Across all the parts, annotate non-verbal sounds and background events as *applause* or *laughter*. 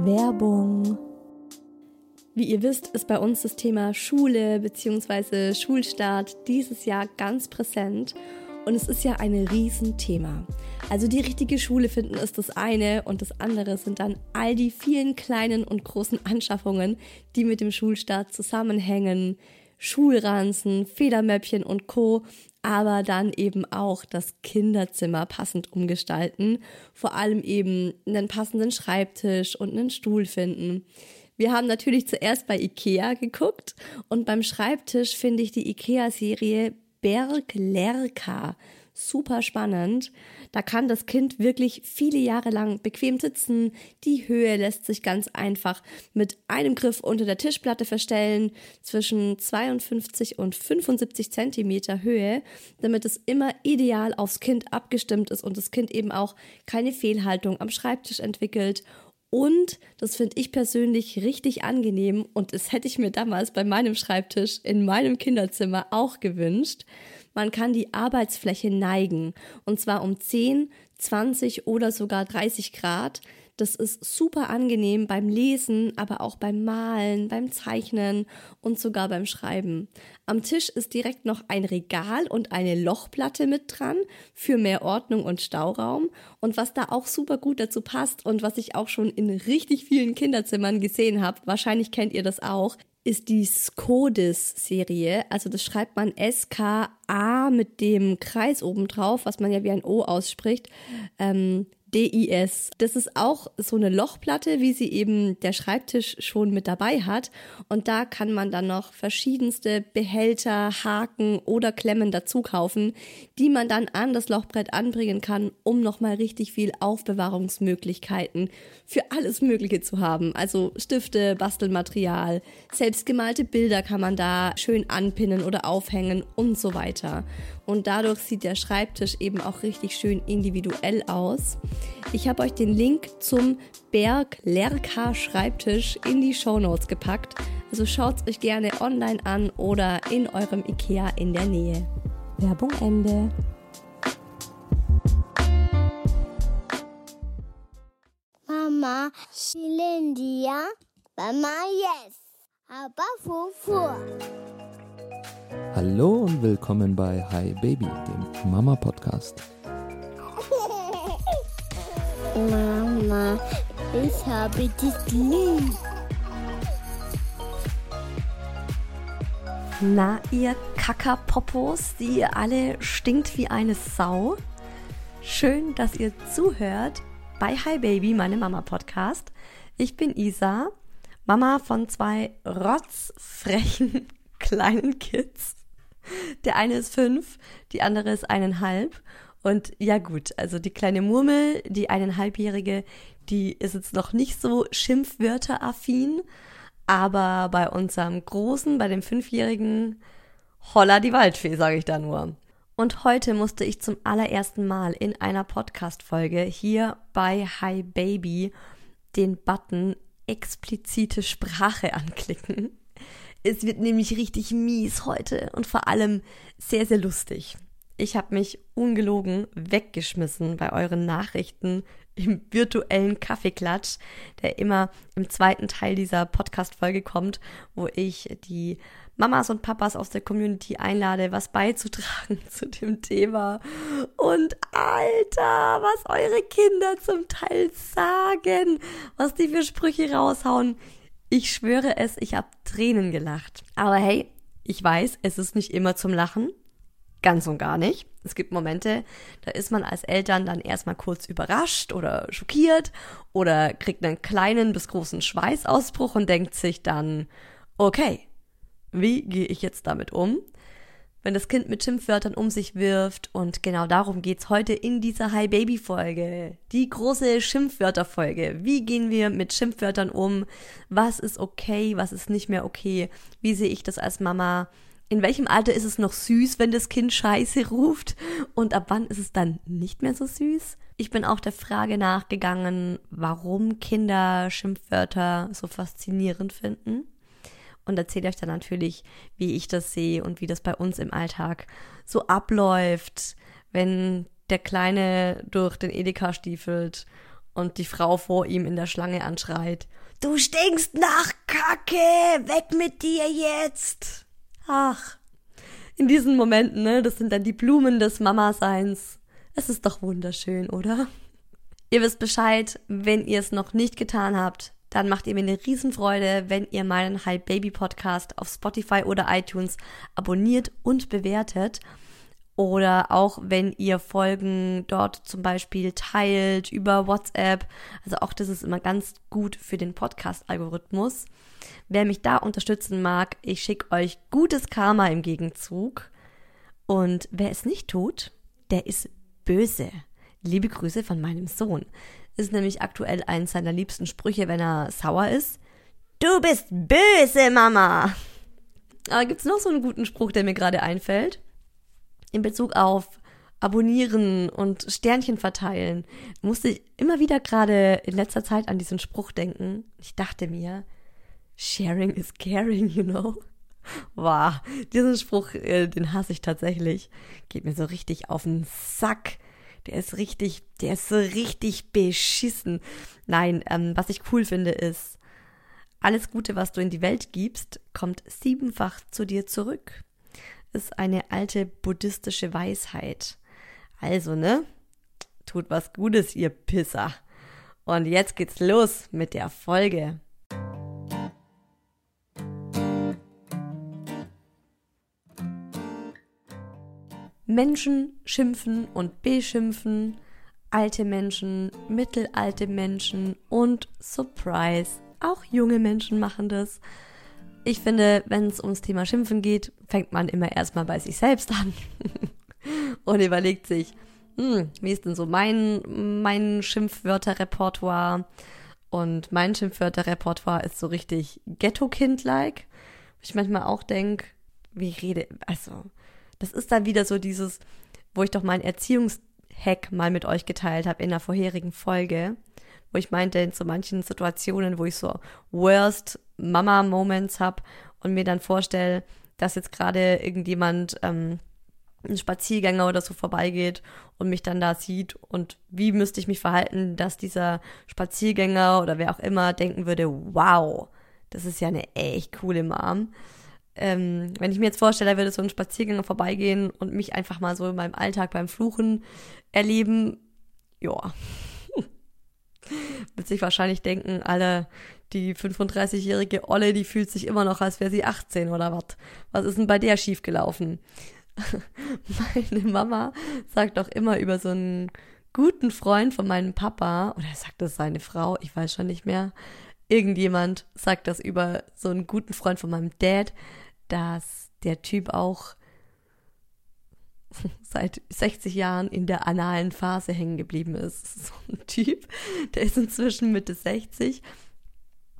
Werbung. Wie ihr wisst, ist bei uns das Thema Schule bzw. Schulstart dieses Jahr ganz präsent und es ist ja ein Riesenthema. Also die richtige Schule finden ist das eine und das andere sind dann all die vielen kleinen und großen Anschaffungen, die mit dem Schulstart zusammenhängen. Schulranzen, Federmäppchen und Co. Aber dann eben auch das Kinderzimmer passend umgestalten, vor allem eben einen passenden Schreibtisch und einen Stuhl finden. Wir haben natürlich zuerst bei Ikea geguckt und beim Schreibtisch finde ich die Ikea-Serie Berg Lerka super spannend. Da kann das Kind wirklich viele Jahre lang bequem sitzen. Die Höhe lässt sich ganz einfach mit einem Griff unter der Tischplatte verstellen, zwischen 52 und 75 Zentimeter Höhe, damit es immer ideal aufs Kind abgestimmt ist und das Kind eben auch keine Fehlhaltung am Schreibtisch entwickelt und das finde ich persönlich richtig angenehm und das hätte ich mir damals bei meinem Schreibtisch in meinem Kinderzimmer auch gewünscht. Man kann die Arbeitsfläche neigen und zwar um 10, 20 oder sogar 30 Grad. Das ist super angenehm beim Lesen, aber auch beim Malen, beim Zeichnen und sogar beim Schreiben. Am Tisch ist direkt noch ein Regal und eine Lochplatte mit dran für mehr Ordnung und Stauraum. Und was da auch super gut dazu passt und was ich auch schon in richtig vielen Kinderzimmern gesehen habe, wahrscheinlich kennt ihr das auch, ist die Skodis-Serie. Also das schreibt man S-K-A mit dem Kreis oben drauf, was man ja wie ein O ausspricht. Ähm, DIS. Das ist auch so eine Lochplatte, wie sie eben der Schreibtisch schon mit dabei hat. Und da kann man dann noch verschiedenste Behälter, Haken oder Klemmen dazu kaufen, die man dann an das Lochbrett anbringen kann, um nochmal richtig viel Aufbewahrungsmöglichkeiten für alles Mögliche zu haben. Also Stifte, Bastelmaterial, selbstgemalte Bilder kann man da schön anpinnen oder aufhängen und so weiter. Und dadurch sieht der Schreibtisch eben auch richtig schön individuell aus. Ich habe euch den Link zum Berg Lerka Schreibtisch in die Show Notes gepackt. Also schaut es euch gerne online an oder in eurem Ikea in der Nähe. Werbung Ende. Mama, Shilindia, Mama, yes. Aber Fufu. Hallo und willkommen bei Hi Baby, dem Mama Podcast. Mama, ich habe dich lieb. Na, ihr Kackerpopos, die ihr alle stinkt wie eine Sau. Schön, dass ihr zuhört bei Hi Baby, meinem Mama Podcast. Ich bin Isa, Mama von zwei rotzfrechen kleinen Kids. Der eine ist fünf, die andere ist eineinhalb. Und ja gut, also die kleine Murmel, die eineinhalbjährige, die ist jetzt noch nicht so Schimpfwörteraffin. Aber bei unserem Großen, bei dem Fünfjährigen, holla die Waldfee, sage ich da nur. Und heute musste ich zum allerersten Mal in einer Podcast-Folge hier bei Hi Baby den Button explizite Sprache anklicken. Es wird nämlich richtig mies heute und vor allem sehr, sehr lustig. Ich habe mich ungelogen weggeschmissen bei euren Nachrichten im virtuellen Kaffeeklatsch, der immer im zweiten Teil dieser Podcast-Folge kommt, wo ich die Mamas und Papas aus der Community einlade, was beizutragen *laughs* zu dem Thema. Und Alter, was eure Kinder zum Teil sagen, was die für Sprüche raushauen. Ich schwöre es, ich habe Tränen gelacht. Aber hey, ich weiß, es ist nicht immer zum Lachen. Ganz und gar nicht. Es gibt Momente, da ist man als Eltern dann erstmal kurz überrascht oder schockiert oder kriegt einen kleinen bis großen Schweißausbruch und denkt sich dann, okay, wie gehe ich jetzt damit um? Wenn das Kind mit Schimpfwörtern um sich wirft. Und genau darum geht's heute in dieser Hi Baby Folge. Die große Schimpfwörter Folge. Wie gehen wir mit Schimpfwörtern um? Was ist okay? Was ist nicht mehr okay? Wie sehe ich das als Mama? In welchem Alter ist es noch süß, wenn das Kind Scheiße ruft? Und ab wann ist es dann nicht mehr so süß? Ich bin auch der Frage nachgegangen, warum Kinder Schimpfwörter so faszinierend finden und erzähle euch dann natürlich, wie ich das sehe und wie das bei uns im Alltag so abläuft, wenn der Kleine durch den Edeka stiefelt und die Frau vor ihm in der Schlange anschreit. Du stinkst nach Kacke! Weg mit dir jetzt! Ach, in diesen Momenten, ne, das sind dann die Blumen des Mama-Seins. Es ist doch wunderschön, oder? Ihr wisst Bescheid, wenn ihr es noch nicht getan habt, dann macht ihr mir eine Riesenfreude, wenn ihr meinen Hi Baby Podcast auf Spotify oder iTunes abonniert und bewertet. Oder auch wenn ihr Folgen dort zum Beispiel teilt über WhatsApp. Also auch das ist immer ganz gut für den Podcast-Algorithmus. Wer mich da unterstützen mag, ich schicke euch gutes Karma im Gegenzug. Und wer es nicht tut, der ist böse. Liebe Grüße von meinem Sohn ist nämlich aktuell eins seiner liebsten Sprüche, wenn er sauer ist. Du bist böse, Mama! Aber *laughs* gibt's noch so einen guten Spruch, der mir gerade einfällt? In Bezug auf Abonnieren und Sternchen verteilen, musste ich immer wieder gerade in letzter Zeit an diesen Spruch denken. Ich dachte mir, sharing is caring, you know? *laughs* Wow, diesen Spruch, äh, den hasse ich tatsächlich. Geht mir so richtig auf den Sack der ist richtig, der ist so richtig beschissen. Nein, ähm, was ich cool finde ist, alles Gute, was du in die Welt gibst, kommt siebenfach zu dir zurück. Ist eine alte buddhistische Weisheit. Also, ne? Tut was Gutes, ihr Pisser. Und jetzt geht's los mit der Folge. Menschen schimpfen und beschimpfen, alte Menschen, mittelalte Menschen und Surprise, auch junge Menschen machen das. Ich finde, wenn es ums Thema Schimpfen geht, fängt man immer erstmal bei sich selbst an *laughs* und überlegt sich, hm, wie ist denn so mein, mein Schimpfwörterrepertoire? Und mein Schimpfwörterrepertoire ist so richtig Ghetto-Kind-like. Ich manchmal auch denke, wie rede, also das ist dann wieder so dieses, wo ich doch meinen Erziehungshack mal mit euch geteilt habe in der vorherigen Folge, wo ich meinte, in so manchen Situationen, wo ich so worst Mama-Moments habe und mir dann vorstelle, dass jetzt gerade irgendjemand ähm, ein Spaziergänger oder so vorbeigeht und mich dann da sieht und wie müsste ich mich verhalten, dass dieser Spaziergänger oder wer auch immer denken würde, wow, das ist ja eine echt coole Mom ähm, wenn ich mir jetzt vorstelle, würde so ein Spaziergänger vorbeigehen und mich einfach mal so in meinem Alltag beim Fluchen erleben, ja. *laughs* Wird sich wahrscheinlich denken, alle, die 35-jährige Olle, die fühlt sich immer noch, als wäre sie 18 oder was. Was ist denn bei der schiefgelaufen? *laughs* Meine Mama sagt doch immer über so einen guten Freund von meinem Papa, oder sagt das seine Frau, ich weiß schon nicht mehr. Irgendjemand sagt das über so einen guten Freund von meinem Dad, dass der Typ auch *laughs* seit 60 Jahren in der analen Phase hängen geblieben ist. So ein Typ, der ist inzwischen Mitte 60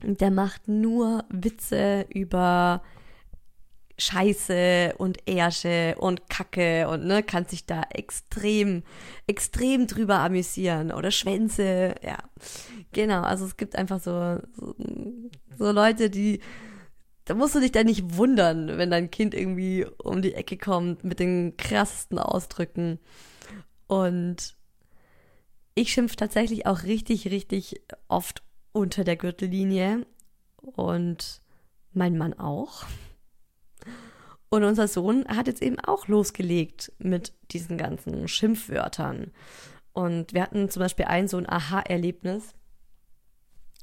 und der macht nur Witze über Scheiße und Ärsche und Kacke und ne, kann sich da extrem, extrem drüber amüsieren oder Schwänze, ja. Genau, also es gibt einfach so, so, so Leute, die da musst du dich dann nicht wundern, wenn dein Kind irgendwie um die Ecke kommt mit den krassesten Ausdrücken. Und ich schimpf tatsächlich auch richtig, richtig oft unter der Gürtellinie und mein Mann auch. Und unser Sohn hat jetzt eben auch losgelegt mit diesen ganzen Schimpfwörtern. Und wir hatten zum Beispiel ein so ein Aha-Erlebnis.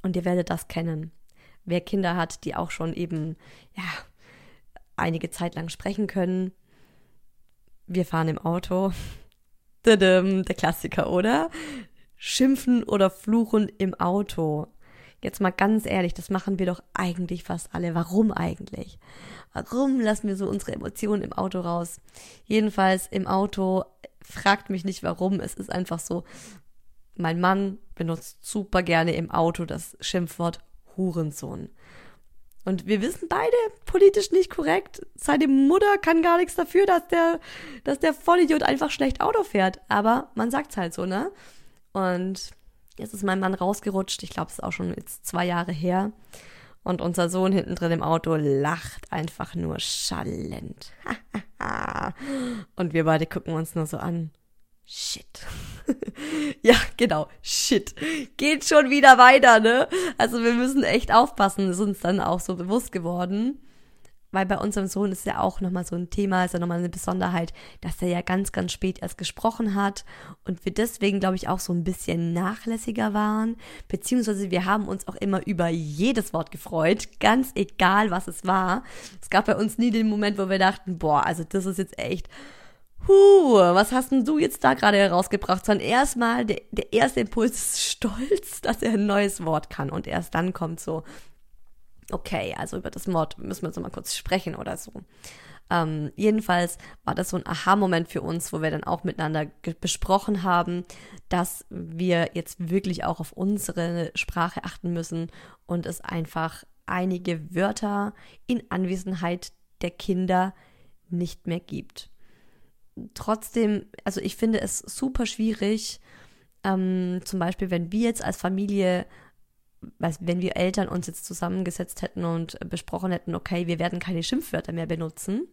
Und ihr werdet das kennen wer Kinder hat, die auch schon eben, ja, einige Zeit lang sprechen können. Wir fahren im Auto. *laughs* Der Klassiker, oder? Schimpfen oder fluchen im Auto. Jetzt mal ganz ehrlich, das machen wir doch eigentlich fast alle. Warum eigentlich? Warum lassen wir so unsere Emotionen im Auto raus? Jedenfalls im Auto, fragt mich nicht warum, es ist einfach so. Mein Mann benutzt super gerne im Auto das Schimpfwort Hurensohn. Und wir wissen beide, politisch nicht korrekt. Seine Mutter kann gar nichts dafür, dass der, dass der Vollidiot einfach schlecht Auto fährt. Aber man sagt's halt so, ne? Und jetzt ist mein Mann rausgerutscht. Ich glaube, es ist auch schon jetzt zwei Jahre her. Und unser Sohn hinten drin im Auto lacht einfach nur schallend. *laughs* Und wir beide gucken uns nur so an. Shit. *laughs* Ja, genau. Shit. Geht schon wieder weiter, ne? Also wir müssen echt aufpassen, ist uns dann auch so bewusst geworden weil bei unserem Sohn ist ja auch nochmal so ein Thema, ist ja nochmal eine Besonderheit, dass er ja ganz, ganz spät erst gesprochen hat und wir deswegen, glaube ich, auch so ein bisschen nachlässiger waren, beziehungsweise wir haben uns auch immer über jedes Wort gefreut, ganz egal, was es war. Es gab bei uns nie den Moment, wo wir dachten, boah, also das ist jetzt echt, Huh, was hast denn du jetzt da gerade herausgebracht? Sondern erstmal, der, der erste Impuls ist stolz, *laughs* dass er ein neues Wort kann. Und erst dann kommt so, okay, also über das Mord müssen wir jetzt mal kurz sprechen oder so. Ähm, jedenfalls war das so ein Aha-Moment für uns, wo wir dann auch miteinander besprochen haben, dass wir jetzt wirklich auch auf unsere Sprache achten müssen und es einfach einige Wörter in Anwesenheit der Kinder nicht mehr gibt. Trotzdem, also ich finde es super schwierig, ähm, zum Beispiel, wenn wir jetzt als Familie wenn wir Eltern uns jetzt zusammengesetzt hätten und besprochen hätten, okay, wir werden keine Schimpfwörter mehr benutzen,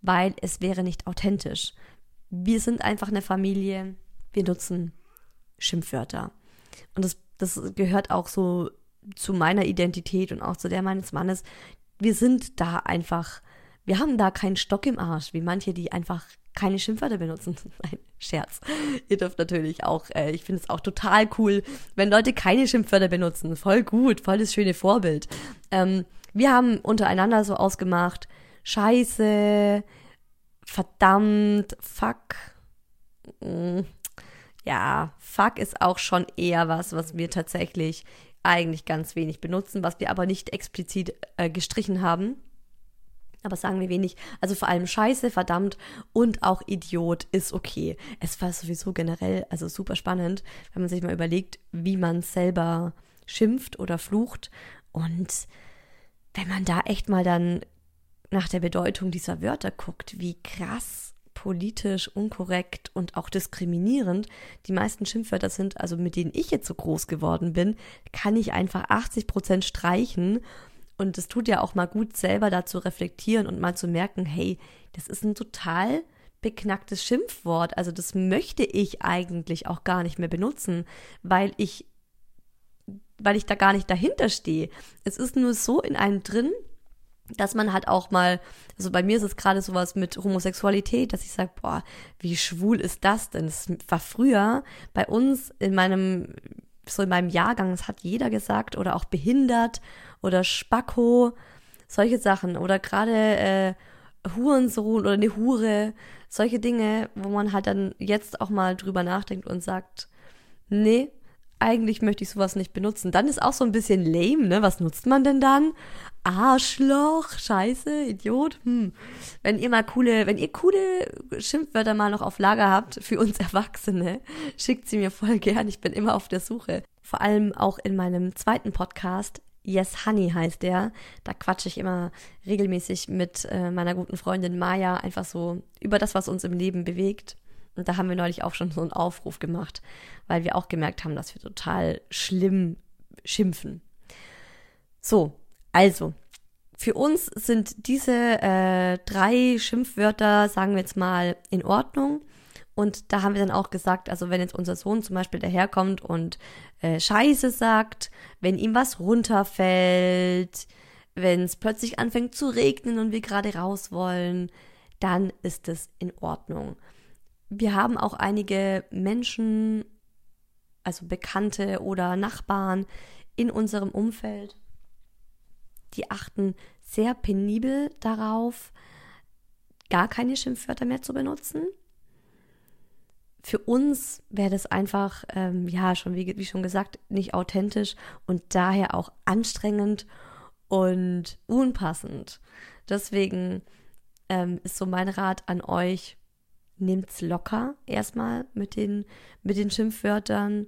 weil es wäre nicht authentisch. Wir sind einfach eine Familie, wir nutzen Schimpfwörter. Und das, das gehört auch so zu meiner Identität und auch zu der meines Mannes. Wir sind da einfach, wir haben da keinen Stock im Arsch, wie manche, die einfach keine Schimpfwörter benutzen. *laughs* Nein, Scherz. Ihr dürft natürlich auch, äh, ich finde es auch total cool, wenn Leute keine Schimpfwörter benutzen. Voll gut, voll das schöne Vorbild. Ähm, wir haben untereinander so ausgemacht, Scheiße, verdammt, fuck. Mm, ja, fuck ist auch schon eher was, was wir tatsächlich eigentlich ganz wenig benutzen, was wir aber nicht explizit äh, gestrichen haben aber sagen wir wenig. Also vor allem Scheiße, verdammt und auch Idiot ist okay. Es war sowieso generell, also super spannend, wenn man sich mal überlegt, wie man selber schimpft oder flucht. Und wenn man da echt mal dann nach der Bedeutung dieser Wörter guckt, wie krass politisch unkorrekt und auch diskriminierend die meisten Schimpfwörter sind, also mit denen ich jetzt so groß geworden bin, kann ich einfach 80 Prozent streichen und es tut ja auch mal gut, selber da zu reflektieren und mal zu merken, hey, das ist ein total beknacktes Schimpfwort. Also das möchte ich eigentlich auch gar nicht mehr benutzen, weil ich, weil ich da gar nicht dahinter stehe. Es ist nur so in einem drin, dass man halt auch mal, also bei mir ist es gerade sowas mit Homosexualität, dass ich sage, boah, wie schwul ist das denn? Das war früher bei uns in meinem, so in meinem Jahrgang, das hat jeder gesagt oder auch behindert oder Spacko, solche Sachen oder gerade äh, Hurensohn oder eine Hure, solche Dinge, wo man halt dann jetzt auch mal drüber nachdenkt und sagt, nee, eigentlich möchte ich sowas nicht benutzen. Dann ist auch so ein bisschen lame, ne? Was nutzt man denn dann? Arschloch, Scheiße, Idiot. Hm. Wenn ihr mal coole, wenn ihr coole Schimpfwörter mal noch auf Lager habt für uns *laughs* Erwachsene, schickt sie mir voll gern. Ich bin immer auf der Suche. Vor allem auch in meinem zweiten Podcast Yes Honey heißt der. Da quatsche ich immer regelmäßig mit äh, meiner guten Freundin Maya einfach so über das, was uns im Leben bewegt. Und da haben wir neulich auch schon so einen Aufruf gemacht, weil wir auch gemerkt haben, dass wir total schlimm schimpfen. So, also, für uns sind diese äh, drei Schimpfwörter, sagen wir jetzt mal, in Ordnung. Und da haben wir dann auch gesagt, also wenn jetzt unser Sohn zum Beispiel daherkommt und äh, Scheiße sagt, wenn ihm was runterfällt, wenn es plötzlich anfängt zu regnen und wir gerade raus wollen, dann ist es in Ordnung. Wir haben auch einige Menschen, also Bekannte oder Nachbarn in unserem Umfeld, die achten sehr penibel darauf, gar keine Schimpfwörter mehr zu benutzen für uns wäre das einfach, ähm, ja, schon wie, wie schon gesagt, nicht authentisch und daher auch anstrengend und unpassend. Deswegen ähm, ist so mein Rat an euch, nehmt's locker erstmal mit den, mit den Schimpfwörtern.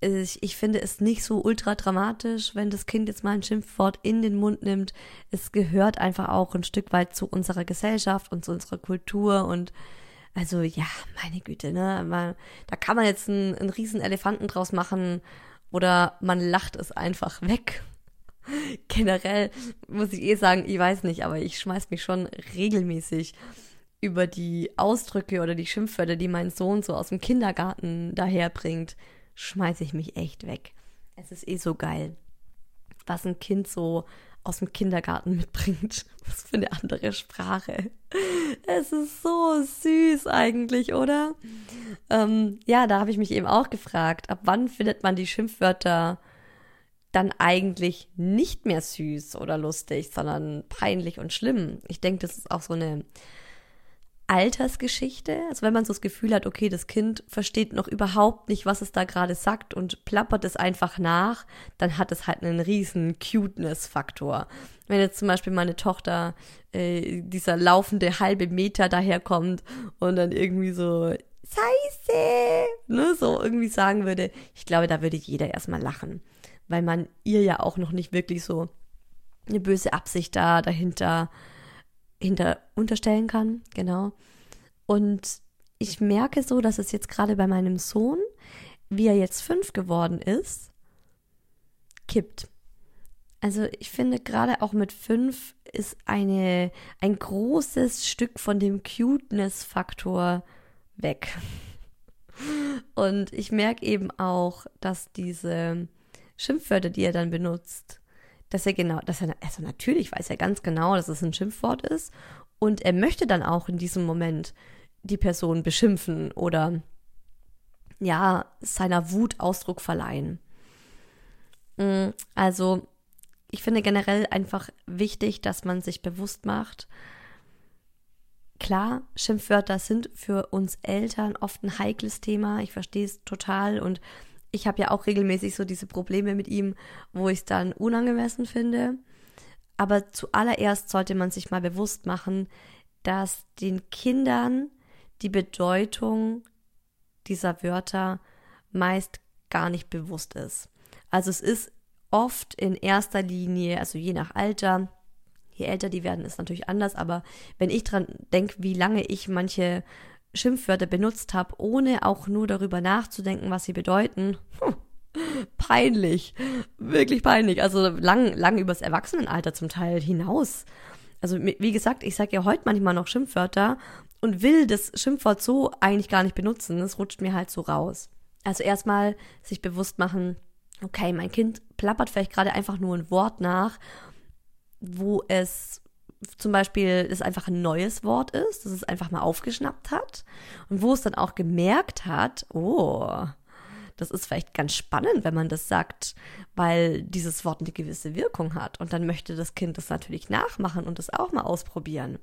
Ich, ich finde es nicht so ultra dramatisch, wenn das Kind jetzt mal ein Schimpfwort in den Mund nimmt. Es gehört einfach auch ein Stück weit zu unserer Gesellschaft und zu unserer Kultur und also ja, meine Güte, ne? Man, da kann man jetzt einen, einen riesen Elefanten draus machen oder man lacht es einfach weg. *laughs* Generell muss ich eh sagen, ich weiß nicht, aber ich schmeiß mich schon regelmäßig über die Ausdrücke oder die Schimpfwörter, die mein Sohn so aus dem Kindergarten daherbringt, schmeiße ich mich echt weg. Es ist eh so geil, was ein Kind so aus dem Kindergarten mitbringt. *laughs* Was für eine andere Sprache. Es ist so süß eigentlich, oder? Ähm, ja, da habe ich mich eben auch gefragt, ab wann findet man die Schimpfwörter dann eigentlich nicht mehr süß oder lustig, sondern peinlich und schlimm. Ich denke, das ist auch so eine Altersgeschichte. Also wenn man so das Gefühl hat, okay, das Kind versteht noch überhaupt nicht, was es da gerade sagt und plappert es einfach nach, dann hat es halt einen riesen Cuteness-Faktor. Wenn jetzt zum Beispiel meine Tochter äh, dieser laufende halbe Meter daherkommt und dann irgendwie so Scheiße, ne, so irgendwie sagen würde, ich glaube, da würde jeder erstmal lachen, weil man ihr ja auch noch nicht wirklich so eine böse Absicht da dahinter hinter unterstellen kann, genau. Und ich merke so, dass es jetzt gerade bei meinem Sohn, wie er jetzt fünf geworden ist, kippt. Also ich finde gerade auch mit fünf ist eine, ein großes Stück von dem Cuteness-Faktor weg. Und ich merke eben auch, dass diese Schimpfwörter, die er dann benutzt, dass er genau, dass er, also natürlich weiß er ganz genau, dass es ein Schimpfwort ist und er möchte dann auch in diesem Moment die Person beschimpfen oder ja, seiner Wut Ausdruck verleihen. Mm, also, ich finde generell einfach wichtig, dass man sich bewusst macht, klar, Schimpfwörter sind für uns Eltern oft ein heikles Thema. Ich verstehe es total und ich habe ja auch regelmäßig so diese Probleme mit ihm, wo ich es dann unangemessen finde. Aber zuallererst sollte man sich mal bewusst machen, dass den Kindern die Bedeutung dieser Wörter meist gar nicht bewusst ist. Also es ist oft in erster Linie, also je nach Alter, je älter die werden, ist natürlich anders, aber wenn ich dran denke, wie lange ich manche Schimpfwörter benutzt habe, ohne auch nur darüber nachzudenken, was sie bedeuten. Hm, peinlich. Wirklich peinlich. Also lang, lang übers Erwachsenenalter zum Teil hinaus. Also wie gesagt, ich sage ja heute manchmal noch Schimpfwörter und will das Schimpfwort so eigentlich gar nicht benutzen. Es rutscht mir halt so raus. Also erstmal sich bewusst machen, okay, mein Kind plappert vielleicht gerade einfach nur ein Wort nach, wo es zum Beispiel es einfach ein neues Wort ist, dass es einfach mal aufgeschnappt hat und wo es dann auch gemerkt hat, oh, das ist vielleicht ganz spannend, wenn man das sagt, weil dieses Wort eine gewisse Wirkung hat. Und dann möchte das Kind das natürlich nachmachen und das auch mal ausprobieren.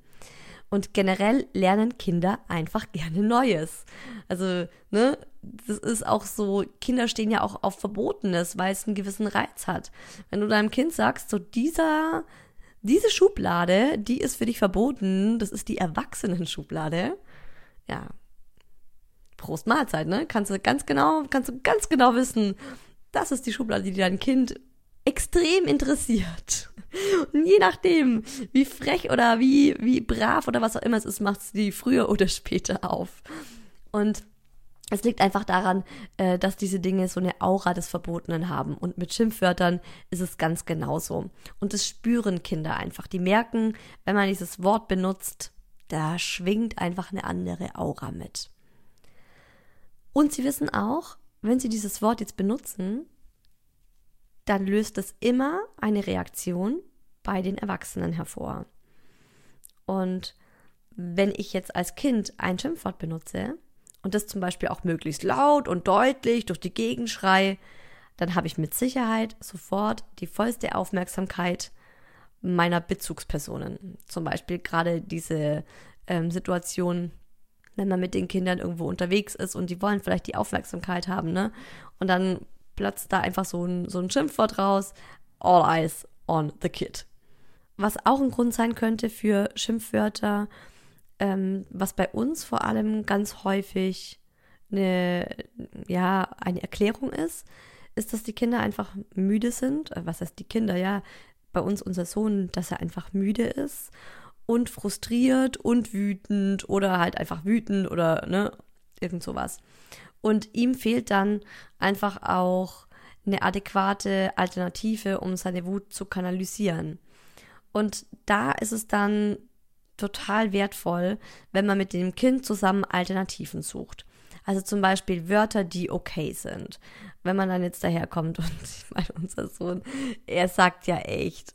Und generell lernen Kinder einfach gerne Neues. Also, ne, das ist auch so, Kinder stehen ja auch auf Verbotenes, weil es einen gewissen Reiz hat. Wenn du deinem Kind sagst, so dieser, diese Schublade, die ist für dich verboten. Das ist die Erwachsenen-Schublade. Ja. Prost Mahlzeit, ne? Kannst du ganz genau, kannst du ganz genau wissen, das ist die Schublade, die dein Kind extrem interessiert. Und je nachdem, wie frech oder wie, wie brav oder was auch immer es ist, macht sie früher oder später auf. Und es liegt einfach daran, äh, dass diese Dinge so eine Aura des Verbotenen haben. Und mit Schimpfwörtern ist es ganz genauso. Und das spüren Kinder einfach. Die merken, wenn man dieses Wort benutzt, da schwingt einfach eine andere Aura mit. Und sie wissen auch, wenn sie dieses Wort jetzt benutzen, dann löst es immer eine Reaktion bei den Erwachsenen hervor. Und wenn ich jetzt als Kind ein Schimpfwort benutze, und das zum Beispiel auch möglichst laut und deutlich durch die Gegend schrei, dann habe ich mit Sicherheit sofort die vollste Aufmerksamkeit meiner Bezugspersonen. Zum Beispiel gerade diese ähm, Situation, wenn man mit den Kindern irgendwo unterwegs ist und die wollen vielleicht die Aufmerksamkeit haben, ne? Und dann platzt da einfach so ein, so ein Schimpfwort raus. All eyes on the kid. Was auch ein Grund sein könnte für Schimpfwörter, ähm, was bei uns vor allem ganz häufig eine, ja, eine Erklärung ist, ist, dass die Kinder einfach müde sind. Äh, was heißt die Kinder? Ja, bei uns unser Sohn, dass er einfach müde ist und frustriert und wütend oder halt einfach wütend oder ne, irgend sowas. Und ihm fehlt dann einfach auch eine adäquate Alternative, um seine Wut zu kanalisieren. Und da ist es dann total wertvoll, wenn man mit dem Kind zusammen Alternativen sucht. Also zum Beispiel Wörter, die okay sind. Wenn man dann jetzt daherkommt *laughs* und ich meine, unser Sohn, er sagt ja echt,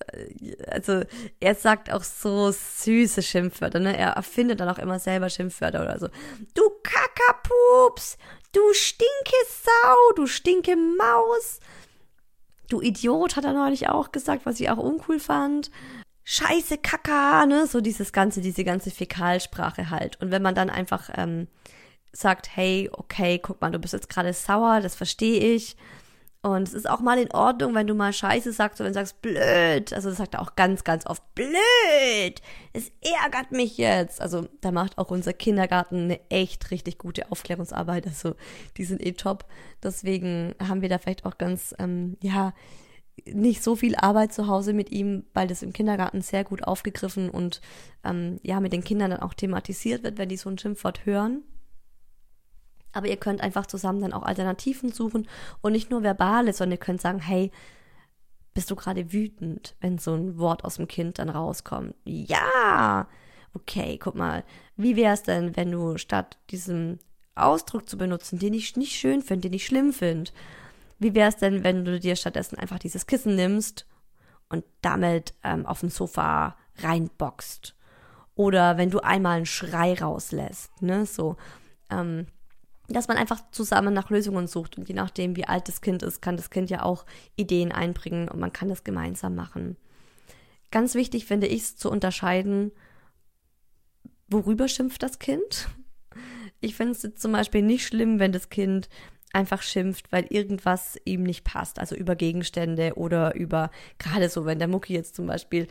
also er sagt auch so süße Schimpfwörter, ne? Er erfindet dann auch immer selber Schimpfwörter oder so. Du Kackerpups, du stinke Sau, du stinke Maus. Du Idiot hat er neulich auch gesagt, was ich auch uncool fand. Scheiße, Kaka, ne? So dieses ganze, diese ganze Fäkalsprache halt. Und wenn man dann einfach ähm, sagt, hey, okay, guck mal, du bist jetzt gerade sauer, das verstehe ich. Und es ist auch mal in Ordnung, wenn du mal Scheiße sagst oder wenn du sagst, blöd. Also das sagt er auch ganz, ganz oft, blöd. Es ärgert mich jetzt. Also da macht auch unser Kindergarten eine echt richtig gute Aufklärungsarbeit. Also die sind eh top. Deswegen haben wir da vielleicht auch ganz, ähm, ja, nicht so viel Arbeit zu Hause mit ihm, weil das im Kindergarten sehr gut aufgegriffen und ähm, ja, mit den Kindern dann auch thematisiert wird, wenn die so ein Schimpfwort hören. Aber ihr könnt einfach zusammen dann auch Alternativen suchen und nicht nur verbale, sondern ihr könnt sagen, hey, bist du gerade wütend, wenn so ein Wort aus dem Kind dann rauskommt? Ja! Okay, guck mal, wie wäre es denn, wenn du statt diesem Ausdruck zu benutzen, den ich nicht schön finde, den ich schlimm finde, wie wäre es denn, wenn du dir stattdessen einfach dieses Kissen nimmst und damit ähm, auf dem Sofa reinboxt? Oder wenn du einmal einen Schrei rauslässt, ne, so. Ähm, dass man einfach zusammen nach Lösungen sucht. Und je nachdem, wie alt das Kind ist, kann das Kind ja auch Ideen einbringen und man kann das gemeinsam machen. Ganz wichtig finde ich es zu unterscheiden, worüber schimpft das Kind. Ich finde es zum Beispiel nicht schlimm, wenn das Kind einfach schimpft, weil irgendwas ihm nicht passt. Also über Gegenstände oder über, gerade so, wenn der Mucki jetzt zum Beispiel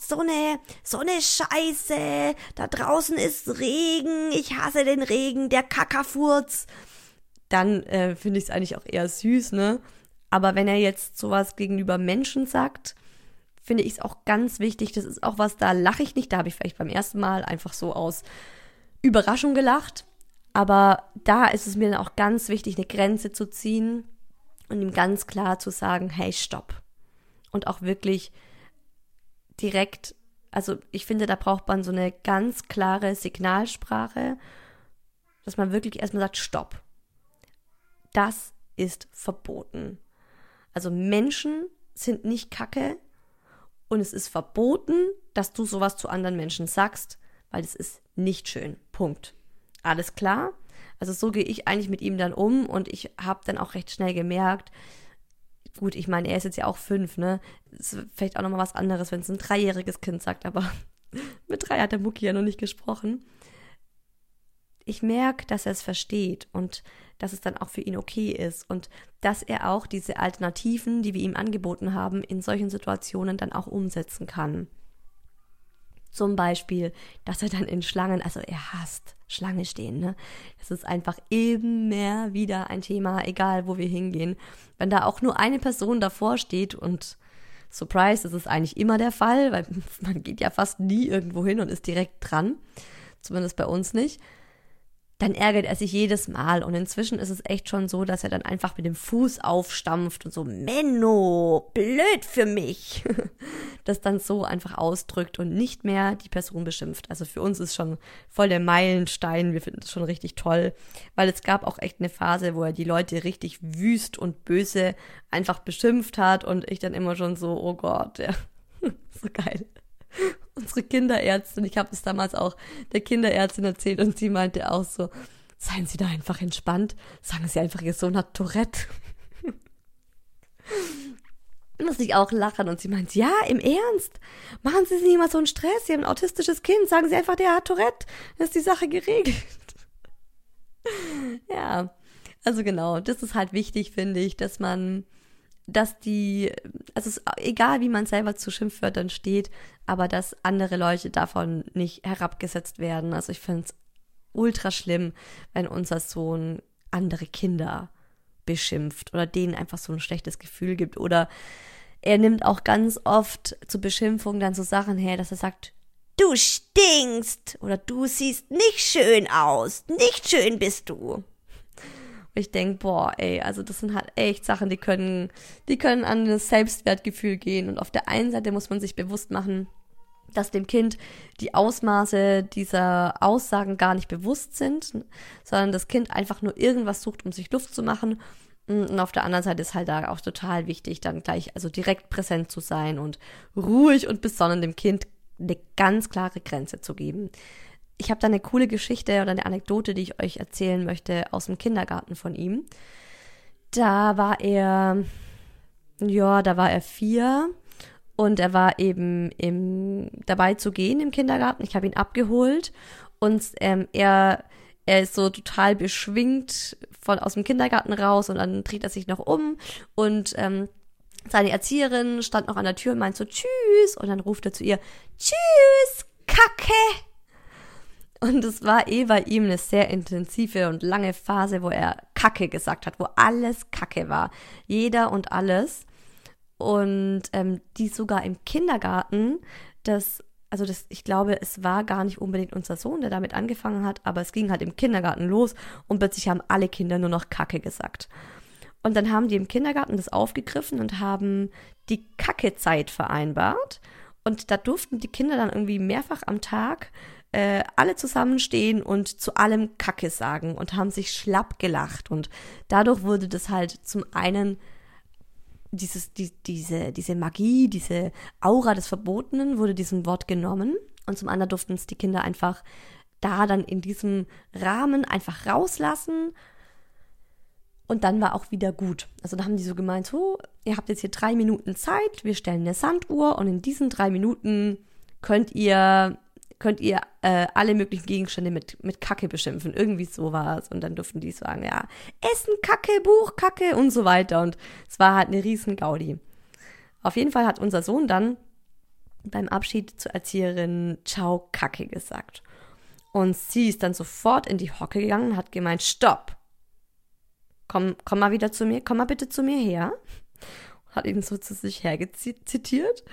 so eine, so eine Scheiße. Da draußen ist Regen. Ich hasse den Regen, der Kackerfurz. Dann äh, finde ich es eigentlich auch eher süß, ne? Aber wenn er jetzt sowas gegenüber Menschen sagt, finde ich es auch ganz wichtig. Das ist auch was, da lache ich nicht. Da habe ich vielleicht beim ersten Mal einfach so aus Überraschung gelacht. Aber da ist es mir dann auch ganz wichtig, eine Grenze zu ziehen und ihm ganz klar zu sagen, hey, stopp. Und auch wirklich direkt, also ich finde, da braucht man so eine ganz klare Signalsprache, dass man wirklich erstmal sagt, stopp. Das ist verboten. Also Menschen sind nicht Kacke und es ist verboten, dass du sowas zu anderen Menschen sagst, weil es ist nicht schön. Punkt. Alles klar? Also so gehe ich eigentlich mit ihm dann um und ich habe dann auch recht schnell gemerkt, gut, ich meine, er ist jetzt ja auch fünf, ne? Ist vielleicht auch nochmal was anderes, wenn es ein dreijähriges Kind sagt, aber *laughs* mit drei hat der Mucki ja noch nicht gesprochen. Ich merke, dass er es versteht und dass es dann auch für ihn okay ist und dass er auch diese Alternativen, die wir ihm angeboten haben, in solchen Situationen dann auch umsetzen kann. Zum Beispiel, dass er dann in Schlangen, also er hasst Schlange stehen, ne? Das ist einfach immer wieder ein Thema, egal wo wir hingehen. Wenn da auch nur eine Person davor steht und Surprise, das ist eigentlich immer der Fall, weil *laughs* man geht ja fast nie irgendwo hin und ist direkt dran. Zumindest bei uns nicht dann ärgert er sich jedes Mal. Und inzwischen ist es echt schon so, dass er dann einfach mit dem Fuß aufstampft und so, Menno, blöd für mich. *laughs* Das dann so einfach ausdrückt und nicht mehr die Person beschimpft. Also für uns ist schon voll der Meilenstein. Wir finden es schon richtig toll, weil es gab auch echt eine Phase, wo er die Leute richtig wüst und böse einfach beschimpft hat und ich dann immer schon so, oh Gott, ja, *laughs* so geil *laughs* unsere Kinderärztin, ich habe es damals auch der Kinderärztin erzählt und sie meinte auch so, seien Sie da einfach entspannt, sagen Sie einfach, Ihr Sohn hat Tourette. *laughs* Muss ich auch lachen und sie meint, ja, im Ernst, machen Sie sich nicht mal so einen Stress, Sie haben ein autistisches Kind, sagen Sie einfach, der hat Tourette, dann ist die Sache geregelt. *laughs* ja, also genau, das ist halt wichtig, finde ich, dass man dass die, also es, egal wie man selber zu Schimpfwörtern steht, aber dass andere Leute davon nicht herabgesetzt werden. Also ich finde es ultra schlimm, wenn unser Sohn andere Kinder beschimpft oder denen einfach so ein schlechtes Gefühl gibt. Oder er nimmt auch ganz oft zur Beschimpfung dann so Sachen her, dass er sagt, du stinkst oder du siehst nicht schön aus, nicht schön bist du ich denke, boah, ey, also das sind halt echt Sachen, die können, die können an das Selbstwertgefühl gehen. Und auf der einen Seite muss man sich bewusst machen, dass dem Kind die Ausmaße dieser Aussagen gar nicht bewusst sind, sondern das Kind einfach nur irgendwas sucht, um sich Luft zu machen. Und auf der anderen Seite ist halt da auch total wichtig, dann gleich also direkt präsent zu sein und ruhig und besonnen dem Kind eine ganz klare Grenze zu geben. Ich habe da eine coole Geschichte oder eine Anekdote, die ich euch erzählen möchte aus dem Kindergarten von ihm. Da war er, ja, da war er vier und er war eben im, dabei zu gehen im Kindergarten. Ich habe ihn abgeholt und ähm, er, er ist so total beschwingt von aus dem Kindergarten raus und dann dreht er sich noch um und ähm, seine Erzieherin stand noch an der Tür und meint so Tschüss und dann ruft er zu ihr Tschüss, Kacke. Und es war eh bei ihm eine sehr intensive und lange Phase, wo er Kacke gesagt hat, wo alles Kacke war. Jeder und alles und ähm, die sogar im Kindergarten, das, also das, ich glaube, es war gar nicht unbedingt unser Sohn, der damit angefangen hat, aber es ging halt im Kindergarten los und plötzlich haben alle Kinder nur noch Kacke gesagt. Und dann haben die im Kindergarten das aufgegriffen und haben die Kackezeit vereinbart. Und da durften die Kinder dann irgendwie mehrfach am Tag äh, alle zusammenstehen und zu allem Kacke sagen und haben sich schlapp gelacht. Und dadurch wurde das halt zum einen dieses, die, diese, diese Magie, diese Aura des Verbotenen wurde diesem Wort genommen und zum anderen durften es die Kinder einfach da dann in diesem Rahmen einfach rauslassen und dann war auch wieder gut. Also da haben die so gemeint, so, ihr habt jetzt hier drei Minuten Zeit, wir stellen eine Sanduhr und in diesen drei Minuten könnt ihr könnt ihr äh, alle möglichen Gegenstände mit, mit Kacke beschimpfen. Irgendwie so war es. Und dann durften die sagen, ja, Essen, Kacke, Buch, Kacke und so weiter. Und es war halt eine riesen Gaudi. Auf jeden Fall hat unser Sohn dann beim Abschied zur Erzieherin Ciao Kacke gesagt. Und sie ist dann sofort in die Hocke gegangen und hat gemeint, stopp. Komm, komm mal wieder zu mir, komm mal bitte zu mir her. Hat ihn so zu sich hergezitiert.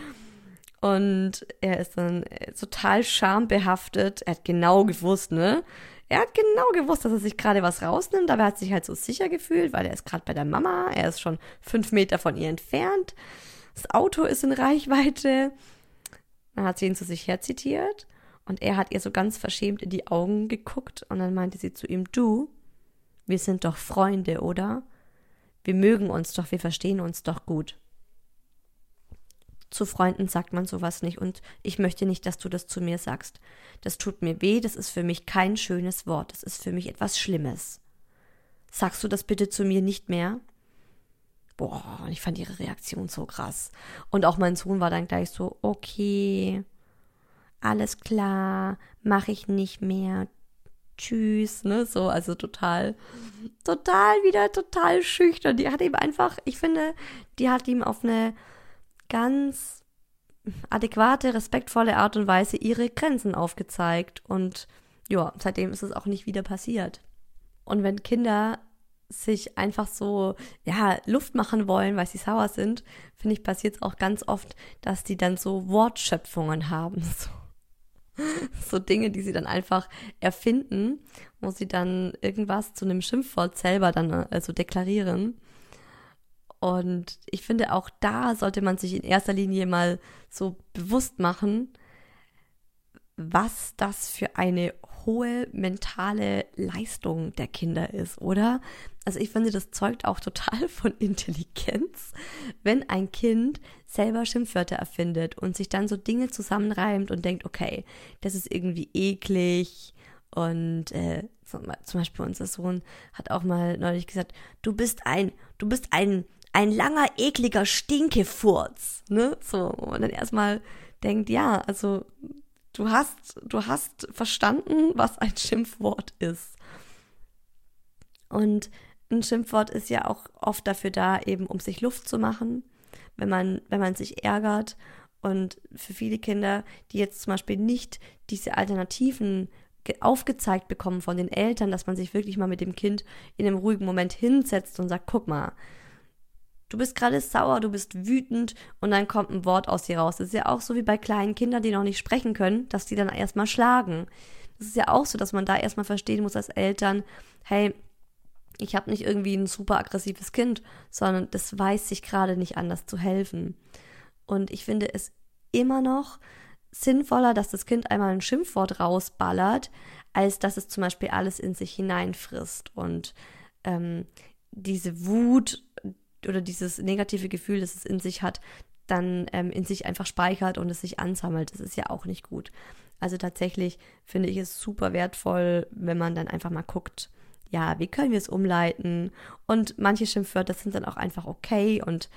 Und er ist dann äh, total schambehaftet. Er hat genau gewusst, ne? Er hat genau gewusst, dass er sich gerade was rausnimmt, aber er hat sich halt so sicher gefühlt, weil er ist gerade bei der Mama, er ist schon fünf Meter von ihr entfernt. Das Auto ist in Reichweite. Dann hat sie ihn zu sich herzitiert und er hat ihr so ganz verschämt in die Augen geguckt und dann meinte sie zu ihm, du, wir sind doch Freunde, oder? Wir mögen uns doch, wir verstehen uns doch gut. Zu Freunden sagt man sowas nicht und ich möchte nicht, dass du das zu mir sagst. Das tut mir weh, das ist für mich kein schönes Wort, das ist für mich etwas Schlimmes. Sagst du das bitte zu mir nicht mehr? Boah, ich fand ihre Reaktion so krass. Und auch mein Sohn war dann gleich so, okay, alles klar, mach ich nicht mehr. Tschüss, ne, so, also total, total wieder total schüchtern. Die hat ihm einfach, ich finde, die hat ihm auf eine ganz adäquate, respektvolle Art und Weise ihre Grenzen aufgezeigt. Und ja, seitdem ist es auch nicht wieder passiert. Und wenn Kinder sich einfach so, ja, Luft machen wollen, weil sie sauer sind, finde ich, passiert es auch ganz oft, dass die dann so Wortschöpfungen haben. *laughs* So, so Dinge, die sie dann einfach erfinden, wo sie dann irgendwas zu einem Schimpfwort selber dann also deklarieren. Und ich finde, auch da sollte man sich in erster Linie mal so bewusst machen, was das für eine hohe mentale Leistung der Kinder ist, oder? Also ich finde, das zeugt auch total *laughs* von Intelligenz, wenn ein Kind selber Schimpfwörter erfindet und sich dann so Dinge zusammenreimt und denkt, okay, das ist irgendwie eklig und äh, zum Beispiel unser Sohn hat auch mal neulich gesagt, du bist ein, du bist ein ein langer, ekliger Stinkefurz, ne? So, und dann erstmal denkt, ja, also du hast, du hast verstanden, was ein Schimpfwort ist. Und ein Schimpfwort ist ja auch oft dafür da, eben um sich Luft zu machen, wenn man, wenn man sich ärgert. Und für viele Kinder, die jetzt zum Beispiel nicht diese Alternativen aufgezeigt bekommen von den Eltern, dass man sich wirklich mal mit dem Kind in einem ruhigen Moment hinsetzt und sagt, guck mal, Du bist gerade sauer, du bist wütend und dann kommt ein Wort aus dir raus. Das ist ja auch so wie bei kleinen Kindern, die noch nicht sprechen können, dass die dann erstmal schlagen. Das ist ja auch so, dass man da erstmal verstehen muss als Eltern, hey, ich habe nicht irgendwie ein super aggressives Kind, sondern das weiß sich gerade nicht anders zu helfen. Und ich finde es immer noch sinnvoller, dass das Kind einmal ein Schimpfwort rausballert, als dass es zum Beispiel alles in sich hineinfrisst und ähm, diese Wut oder dieses negative Gefühl, das es in sich hat, dann ähm, in sich einfach speichert und es sich ansammelt. Das ist ja auch nicht gut. Also tatsächlich finde ich es super wertvoll, wenn man dann einfach mal guckt, ja, wie können wir es umleiten? Und manche Schimpfwörter sind dann auch einfach okay und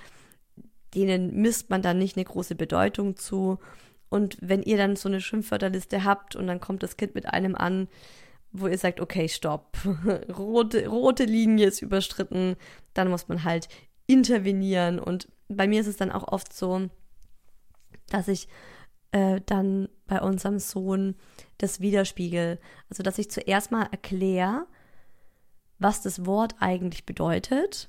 denen misst man dann nicht eine große Bedeutung zu. Und wenn ihr dann so eine Schimpfwörterliste habt und dann kommt das Kind mit einem an, wo ihr sagt, okay, stopp, *laughs* rote, rote Linie ist überstritten, dann muss man halt intervenieren. Und bei mir ist es dann auch oft so, dass ich äh, dann bei unserem Sohn das widerspiegel. Also, dass ich zuerst mal erkläre, was das Wort eigentlich bedeutet.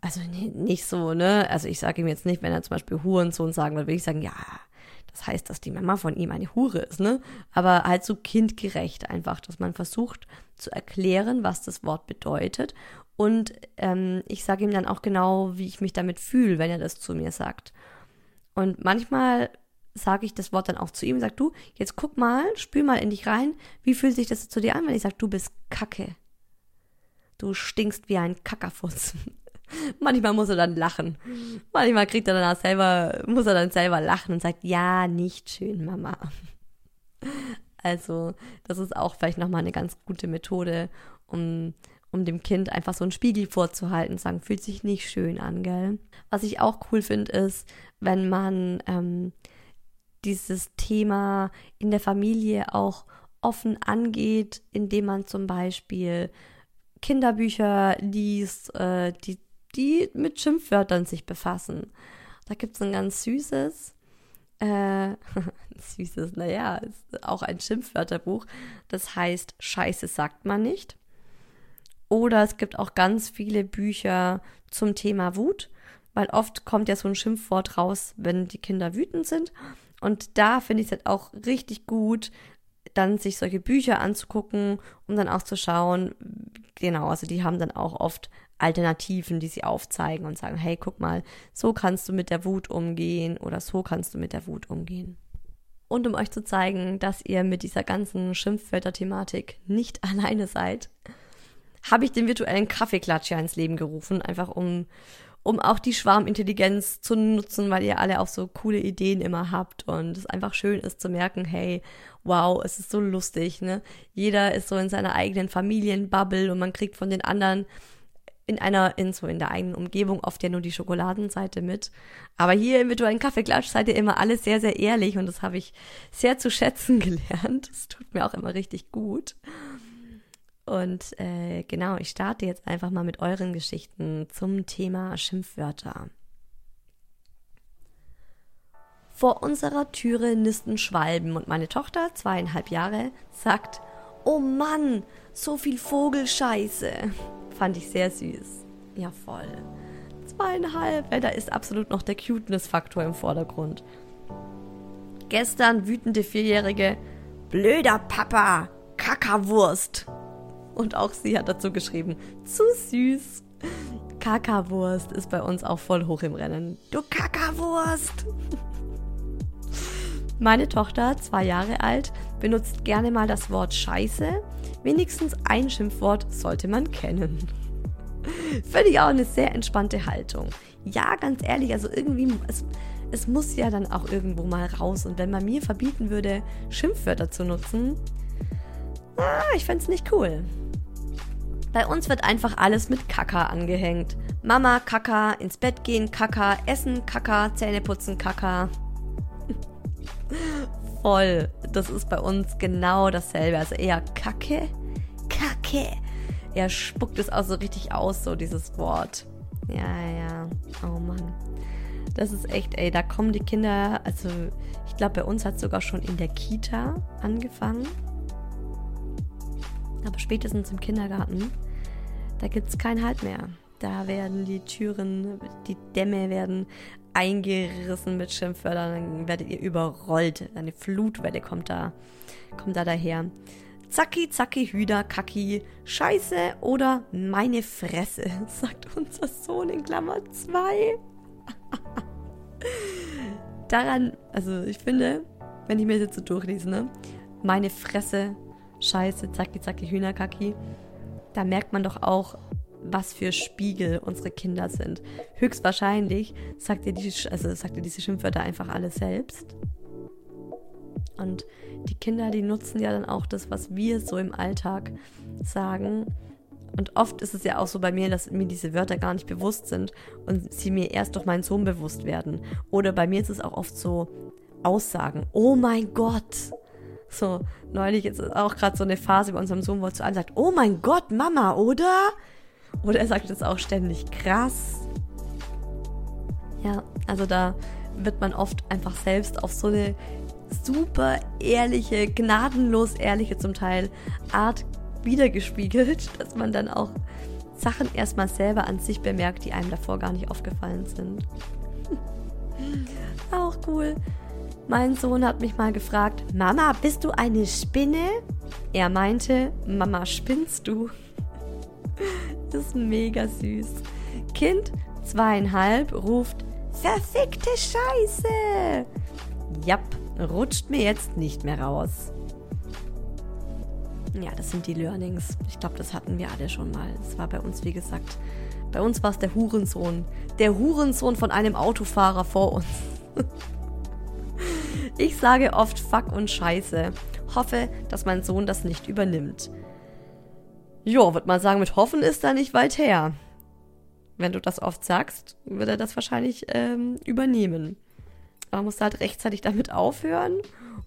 Also nicht so, ne? Also ich sage ihm jetzt nicht, wenn er zum Beispiel Hurensohn sagen will, will ich sagen, ja, das heißt, dass die Mama von ihm eine Hure ist, ne? Aber halt so kindgerecht einfach, dass man versucht zu erklären, was das Wort bedeutet. Und ähm, ich sage ihm dann auch genau, wie ich mich damit fühle, wenn er das zu mir sagt. Und manchmal sage ich das Wort dann auch zu ihm, sag du, jetzt guck mal, spül mal in dich rein, wie fühlt sich das zu dir an, wenn ich sage, du bist Kacke. Du stinkst wie ein Kackerfuß. *laughs* Manchmal muss er dann lachen. Manchmal kriegt er dann selber, muss er dann selber lachen und sagt, ja, nicht schön, Mama. *laughs* Also, das ist auch vielleicht nochmal eine ganz gute Methode, um, um dem Kind einfach so einen Spiegel vorzuhalten, sagen, fühlt sich nicht schön an, gell? Was ich auch cool finde, ist, wenn man ähm, dieses Thema in der Familie auch offen angeht, indem man zum Beispiel Kinderbücher liest, äh, die, die mit Schimpfwörtern sich befassen. Da gibt es ein ganz süßes, äh, *laughs* süßes, naja, ist auch ein Schimpfwörterbuch. Das heißt, Scheiße sagt man nicht. Oder es gibt auch ganz viele Bücher zum Thema Wut, weil oft kommt ja so ein Schimpfwort raus, wenn die Kinder wütend sind. Und da finde ich es halt auch richtig gut, dann sich solche Bücher anzugucken, um dann auch zu schauen, genau, also die haben dann auch oft Alternativen, die sie aufzeigen und sagen, hey, guck mal, so kannst du mit der Wut umgehen oder so kannst du mit der Wut umgehen. Und um euch zu zeigen, dass ihr mit dieser ganzen Schimpfwörter-Thematik nicht *laughs* alleine seid, habe ich den virtuellen Kaffeeklatsch ja ins Leben gerufen, einfach um, um auch die Schwarmintelligenz zu nutzen, weil ihr alle auch so coole Ideen immer habt und es einfach schön ist zu merken, hey, wow, es ist so lustig, ne? Jeder ist so in seiner eigenen Familienbubble und man kriegt von den anderen in einer, in so in der eigenen Umgebung oft ja nur die Schokoladenseite mit. Aber hier im virtuellen Kaffeeklatsch seid ihr immer alles sehr, sehr ehrlich und das habe ich sehr zu schätzen *laughs* gelernt. Das tut mir auch immer richtig gut. Und äh, genau, ich starte jetzt einfach mal mit euren Geschichten zum Thema Schimpfwörter. Vor unserer Türe nisten Schwalben und meine Tochter, zweieinhalb Jahre, sagt, oh Mann, so viel Vogelscheiße. *laughs* Fand ich sehr süß. Ja, voll. Zweieinhalb, da ist absolut noch der Cuteness-Faktor im Vordergrund. Gestern wütende Vierjährige, blöder Papa, Kackerwurst. Und auch sie hat dazu geschrieben, zu süß. Kackerwurst ist bei uns auch voll hoch im Rennen. Du Kackerwurst! Meine Tochter, zwei Jahre alt, benutzt gerne mal das Wort Scheiße. Wenigstens ein Schimpfwort sollte man kennen. Finde ich auch eine sehr entspannte Haltung. Ja, ganz ehrlich, also irgendwie, es, es muss ja dann auch irgendwo mal raus. Und wenn man mir verbieten würde, Schimpfwörter zu nutzen, ah, ich fände es nicht cool. Bei uns wird einfach alles mit Kaka angehängt. Mama, Kaka, ins Bett gehen, Kaka, essen, Kaka, Zähne putzen, Kaka. *laughs* Voll. Das ist bei uns genau dasselbe. Also eher Kacke, Kacke. Er spuckt es auch so richtig aus, so dieses Wort. Ja, ja. Oh Mann. Das ist echt, ey, da kommen die Kinder, also ich glaube, bei uns hat es sogar schon in der Kita angefangen. Aber spätestens im Kindergarten, da gibt es keinen Halt mehr. Da werden die Türen, die Dämme werden eingerissen mit Schimpfwörtern, dann werdet ihr überrollt. Eine Flutwelle kommt da, kommt da daher. Zacki, zacki, Hüder, Kacki, Scheiße oder meine Fresse, *laughs* sagt unser Sohn in Klammer 2. *laughs* Daran, also ich finde, wenn ich mir das jetzt so durchlese, ne? Meine Fresse, Scheiße, zacki zacki Hühnerkacki. Da merkt man doch auch, was für Spiegel unsere Kinder sind. Höchstwahrscheinlich sagt ihr, die, also sagt ihr diese Schimpfwörter einfach alle selbst. Und die Kinder, die nutzen ja dann auch das, was wir so im Alltag sagen. Und oft ist es ja auch so bei mir, dass mir diese Wörter gar nicht bewusst sind und sie mir erst durch meinen Sohn bewusst werden. Oder bei mir ist es auch oft so Aussagen. Oh mein Gott! So, neulich ist auch gerade so eine Phase bei unserem Sohn, wo er zu allen sagt, oh mein Gott, Mama, oder? Oder er sagt es auch ständig, krass. Ja, also da wird man oft einfach selbst auf so eine super ehrliche, gnadenlos ehrliche zum Teil Art wiedergespiegelt, *laughs* dass man dann auch Sachen erstmal selber an sich bemerkt, die einem davor gar nicht aufgefallen sind. *laughs* auch cool. Mein Sohn hat mich mal gefragt, Mama, bist du eine Spinne? Er meinte, Mama, spinnst du? *laughs* Das ist mega süß. Kind zweieinhalb ruft, verfickte Scheiße! Japp, rutscht mir jetzt nicht mehr raus. Ja, das sind die Learnings. Ich glaube, das hatten wir alle schon mal. Das war bei uns, wie gesagt, bei uns war es der Hurensohn. Der Hurensohn von einem Autofahrer vor uns. *laughs* ich sage oft Fuck und Scheiße. Hoffe, dass mein Sohn das nicht übernimmt. Jo, würde mal sagen, mit hoffen ist da nicht weit her. Wenn du das oft sagst, wird er das wahrscheinlich ähm, übernehmen. Man muss halt rechtzeitig damit aufhören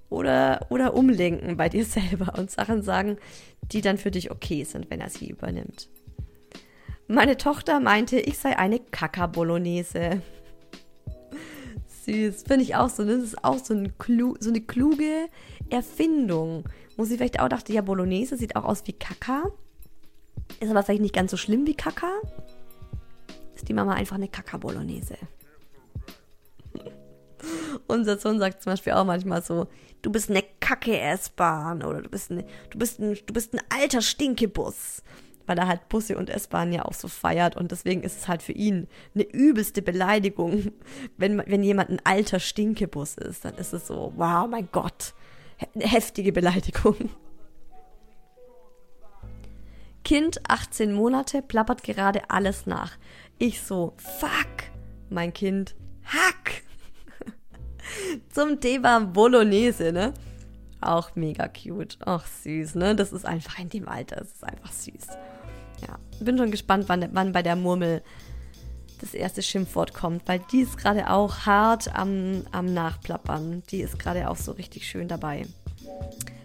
oder, oder umlenken bei dir *laughs* selber und Sachen sagen, die dann für dich okay sind, wenn er sie übernimmt. Meine Tochter meinte, ich sei eine Kaka-Bolognese. Süß, finde ich auch so. Das ist auch so, ein Klu so eine kluge Erfindung. Wo sie vielleicht auch dachte, ja, Bolognese sieht auch aus wie Kaka. Ist aber vielleicht nicht ganz so schlimm wie Kaka. Ist die Mama einfach eine Kaka-Bolognese. *laughs* Unser Sohn sagt zum Beispiel auch manchmal so, du bist eine Kacke-S-Bahn oder du bist, eine, du, bist ein, du bist ein alter Stinkebus. Weil er halt Busse und S-Bahn ja auch so feiert und deswegen ist es halt für ihn eine übelste Beleidigung, *laughs* wenn, wenn jemand ein alter Stinkebus ist. Dann ist es so, wow, mein Gott, heftige Beleidigung. *laughs* Kind, 18 Monate, plappert gerade alles nach. Ich so, fuck, mein Kind, hack *laughs* zum Thema Bolognese, ne? Auch mega cute. Ach, süß, ne? Das ist einfach in dem Alter, das ist einfach süß. Ja, bin schon gespannt, wann, wann bei der Murmel das erste Schimpfwort kommt, weil die ist gerade auch hart am, am Nachplappern. Die ist gerade auch so richtig schön dabei.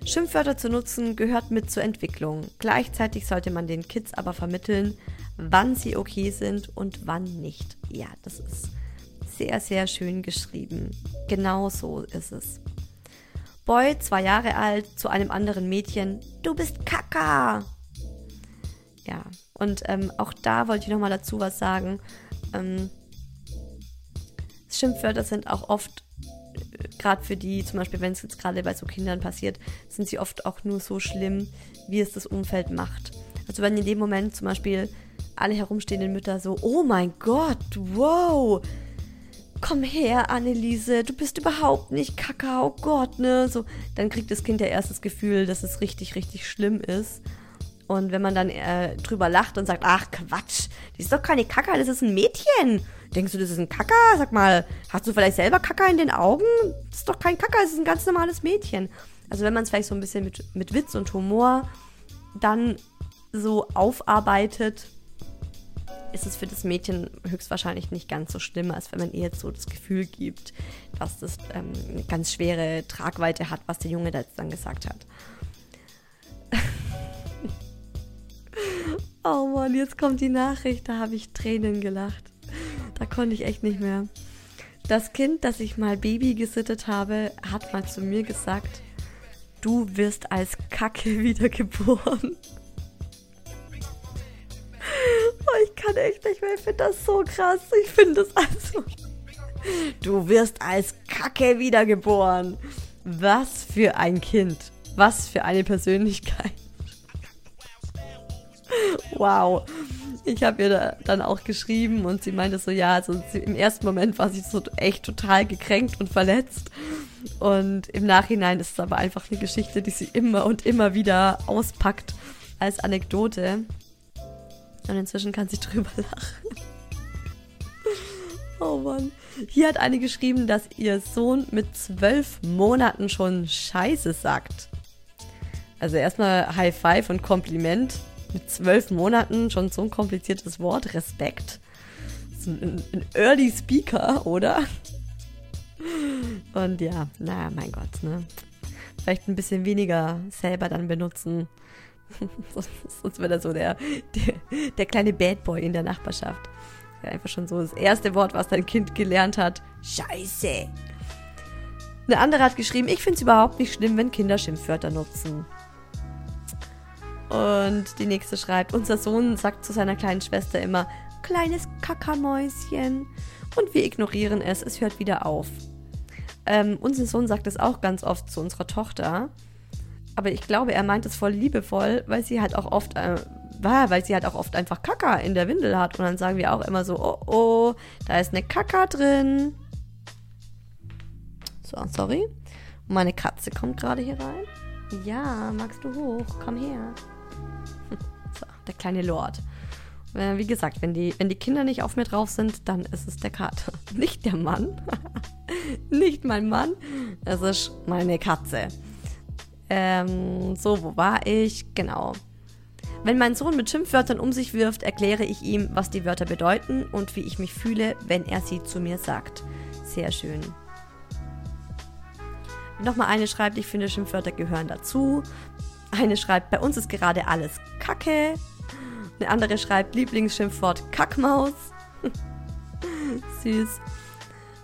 Schimpfwörter zu nutzen gehört mit zur Entwicklung. Gleichzeitig sollte man den Kids aber vermitteln, wann sie okay sind und wann nicht. Ja, das ist sehr, sehr schön geschrieben. Genau so ist es. Boy, zwei Jahre alt, zu einem anderen Mädchen. Du bist Kaka! Ja, und ähm, auch da wollte ich nochmal dazu was sagen. Ähm, Schimpfwörter sind auch oft, äh, gerade für die, zum Beispiel, wenn es jetzt gerade bei so Kindern passiert, sind sie oft auch nur so schlimm, wie es das Umfeld macht. Also wenn in dem Moment zum Beispiel alle herumstehenden Mütter so, oh mein Gott, wow, komm her, Anneliese, du bist überhaupt nicht Kakao, oh Gott, ne? So, dann kriegt das Kind ja erst das Gefühl, dass es richtig, richtig schlimm ist. Und wenn man dann äh, drüber lacht und sagt, ach Quatsch, die ist doch keine Kaka, das ist ein Mädchen. Denkst du, das ist ein Kaka? Sag mal, hast du vielleicht selber Kaka in den Augen? Das ist doch kein Kaka, das ist ein ganz normales Mädchen. Also wenn man es vielleicht so ein bisschen mit, mit Witz und Humor dann so aufarbeitet, ist es für das Mädchen höchstwahrscheinlich nicht ganz so schlimm, als wenn man ihr jetzt so das Gefühl gibt, dass das ähm, eine ganz schwere Tragweite hat, was der Junge da jetzt dann gesagt hat. *laughs* oh Mann, jetzt kommt die Nachricht, da habe ich Tränen gelacht. Da konnte ich echt nicht mehr. Das Kind, das ich mal Baby gesittet habe, hat mal zu mir gesagt, du wirst als Kacke *laughs* wiedergeboren. Oh, ich kann echt nicht mehr. Ich finde das so krass. Ich finde das also. Du wirst als Kacke wiedergeboren. Was für ein Kind. Was für eine Persönlichkeit. Wow. Ich habe ihr da dann auch geschrieben und sie meinte so, ja, also sie, im ersten Moment war sie so echt total gekränkt und verletzt. Und im Nachhinein ist es aber einfach eine Geschichte, die sie immer und immer wieder auspackt als Anekdote. Und inzwischen kann sie *laughs* drüber lachen. Oh Mann. Hier hat eine geschrieben, dass ihr Sohn mit zwölf Monaten schon Scheiße sagt. Also erstmal High Five und Kompliment. Mit zwölf Monaten schon so ein kompliziertes Wort. Respekt. Ein, ein Early Speaker, oder? Und ja, naja, mein Gott, ne? Vielleicht ein bisschen weniger selber dann benutzen. *laughs* Sonst wird er so der, der, der kleine Bad Boy in der Nachbarschaft. Einfach schon so das erste Wort, was dein Kind gelernt hat. Scheiße. Eine andere hat geschrieben, ich finde es überhaupt nicht schlimm, wenn Kinder Schimpfwörter nutzen. Und die nächste schreibt, unser Sohn sagt zu seiner kleinen Schwester immer, kleines Kackermäuschen. Und wir ignorieren es, es hört wieder auf. Ähm, unser Sohn sagt es auch ganz oft zu unserer Tochter. Aber ich glaube, er meint es voll liebevoll, weil sie halt auch oft äh, weil sie halt auch oft einfach Kaka in der Windel hat. Und dann sagen wir auch immer so, oh oh, da ist eine Kaka drin. So, sorry. Meine Katze kommt gerade hier rein. Ja, magst du hoch? Komm her. So, der kleine Lord. Äh, wie gesagt, wenn die, wenn die Kinder nicht auf mir drauf sind, dann ist es der Kater. *laughs* Nicht der Mann. *laughs* nicht mein Mann. Es ist meine Katze. Ähm, so, wo war ich? Genau. Wenn mein Sohn mit Schimpfwörtern um sich wirft, erkläre ich ihm, was die Wörter bedeuten und wie ich mich fühle, wenn er sie zu mir sagt. Sehr schön. Nochmal eine schreibt, ich finde Schimpfwörter gehören dazu. Eine schreibt, bei uns ist gerade alles Kacke. Eine andere schreibt, Lieblingsschimpfwort Kackmaus. *laughs* Süß.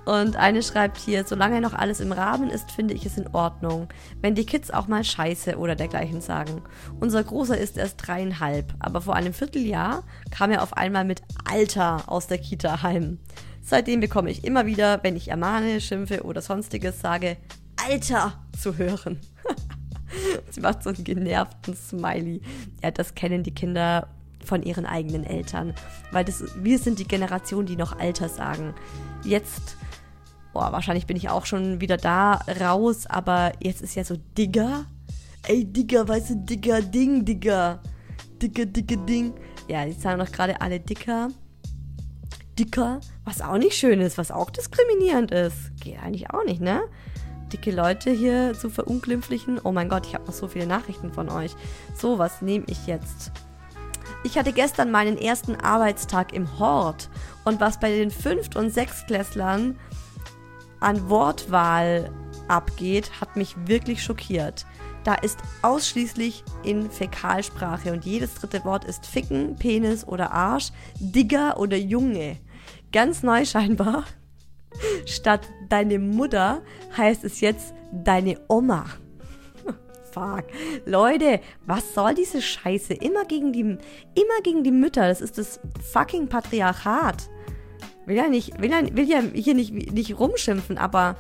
Und eine schreibt hier, solange noch alles im Rahmen ist, finde ich es in Ordnung, wenn die Kids auch mal Scheiße oder dergleichen sagen. Unser Großer ist erst dreieinhalb, aber vor einem Vierteljahr kam er auf einmal mit Alter aus der Kita heim. Seitdem bekomme ich immer wieder, wenn ich ermahne, schimpfe oder sonstiges sage, Alter zu hören. *laughs* Sie macht so einen genervten Smiley. Ja, das kennen die Kinder von ihren eigenen Eltern. Weil das, wir sind die Generation, die noch Alter sagen. Jetzt boah, wahrscheinlich bin ich auch schon wieder da raus, aber jetzt ist ja so Digger. Ey, Digger, weißt du, Digger, Ding, Digger. Dicker, dicke Ding. Ja, die sagen doch gerade alle dicker. Dicker, was auch nicht schön ist, was auch diskriminierend ist. Geht eigentlich auch nicht, ne? Dicke Leute hier zu verunglimpflichen. Oh mein Gott, ich habe noch so viele Nachrichten von euch. So, was nehme ich jetzt? Ich hatte gestern meinen ersten Arbeitstag im Hort und was bei den Fünft- und Sechstklässlern an Wortwahl abgeht, hat mich wirklich schockiert. Da ist ausschließlich in Fäkalsprache und jedes dritte Wort ist Ficken, Penis oder Arsch, Digger oder Junge. Ganz neu scheinbar. Statt deine Mutter heißt es jetzt deine Oma. Fuck. Leute, was soll diese Scheiße? Immer gegen die, immer gegen die Mütter. Das ist das fucking Patriarchat will ja nicht, will ja, will ja hier nicht, nicht rumschimpfen, aber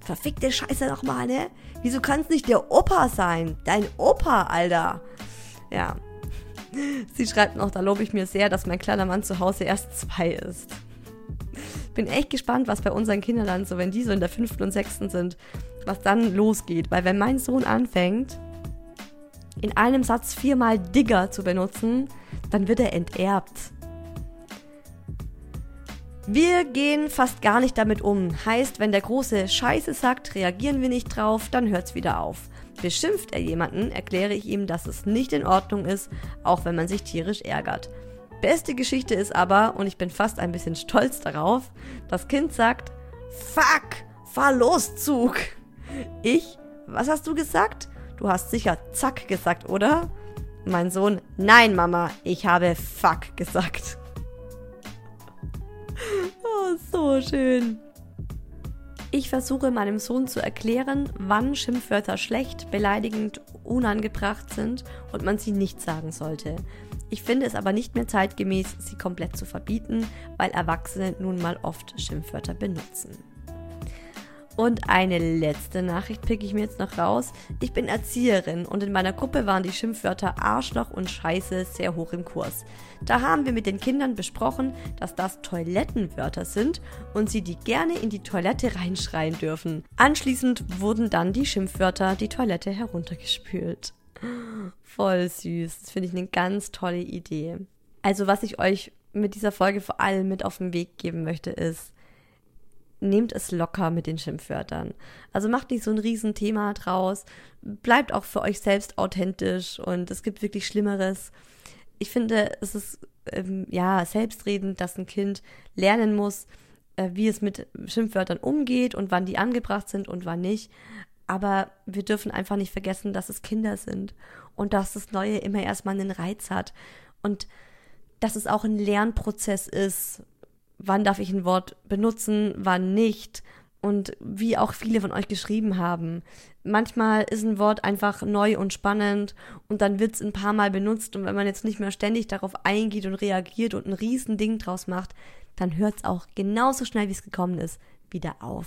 verfickte Scheiße nochmal, ne? Wieso kann es nicht der Opa sein? Dein Opa, Alter. Ja. *laughs* Sie schreibt noch, da lobe ich mir sehr, dass mein kleiner Mann zu Hause erst zwei ist. Bin echt gespannt, was bei unseren Kindern dann so, wenn die so in der fünften und sechsten sind, was dann losgeht. Weil wenn mein Sohn anfängt, in einem Satz viermal Digger zu benutzen, dann wird er enterbt. Wir gehen fast gar nicht damit um. Heißt, wenn der Große Scheiße sagt, reagieren wir nicht drauf, dann hört's wieder auf. Beschimpft er jemanden, erkläre ich ihm, dass es nicht in Ordnung ist, auch wenn man sich tierisch ärgert. Beste Geschichte ist aber, und ich bin fast ein bisschen stolz darauf, das Kind sagt, Fuck, fahr los, Zug. Ich, was hast du gesagt? Du hast sicher Zack gesagt, oder? Mein Sohn, nein, Mama, ich habe Fuck gesagt. *laughs* Oh, so schön. Ich versuche meinem Sohn zu erklären, wann Schimpfwörter schlecht, beleidigend, unangebracht sind und man sie nicht sagen sollte. Ich finde es aber nicht mehr zeitgemäß, sie komplett zu verbieten, weil Erwachsene nun mal oft Schimpfwörter benutzen. Und eine letzte Nachricht picke ich mir jetzt noch raus. Ich bin Erzieherin und in meiner Gruppe waren die Schimpfwörter Arschloch und Scheiße sehr hoch im Kurs. Da haben wir mit den Kindern besprochen, dass das Toilettenwörter sind und sie die gerne in die Toilette reinschreien dürfen. Anschließend wurden dann die Schimpfwörter die Toilette heruntergespült. Voll süß. Das finde ich eine ganz tolle Idee. Also was ich euch mit dieser Folge vor allem mit auf den Weg geben möchte, ist, nehmt es locker mit den Schimpfwörtern. Also macht nicht so ein Riesenthema draus. Bleibt auch für euch selbst authentisch und es gibt wirklich Schlimmeres. Ich finde, es ist ähm, ja selbstredend, dass ein Kind lernen muss, äh, wie es mit Schimpfwörtern umgeht und wann die angebracht sind und wann nicht. Aber wir dürfen einfach nicht vergessen, dass es Kinder sind und dass das Neue immer erstmal einen Reiz hat und dass es auch ein Lernprozess ist, wann darf ich ein Wort benutzen, wann nicht. Und wie auch viele von euch geschrieben haben. Manchmal ist ein Wort einfach neu und spannend und dann wird es ein paar Mal benutzt und wenn man jetzt nicht mehr ständig darauf eingeht und reagiert und ein Riesending draus macht, dann hört es auch genauso schnell, wie es gekommen ist, wieder auf.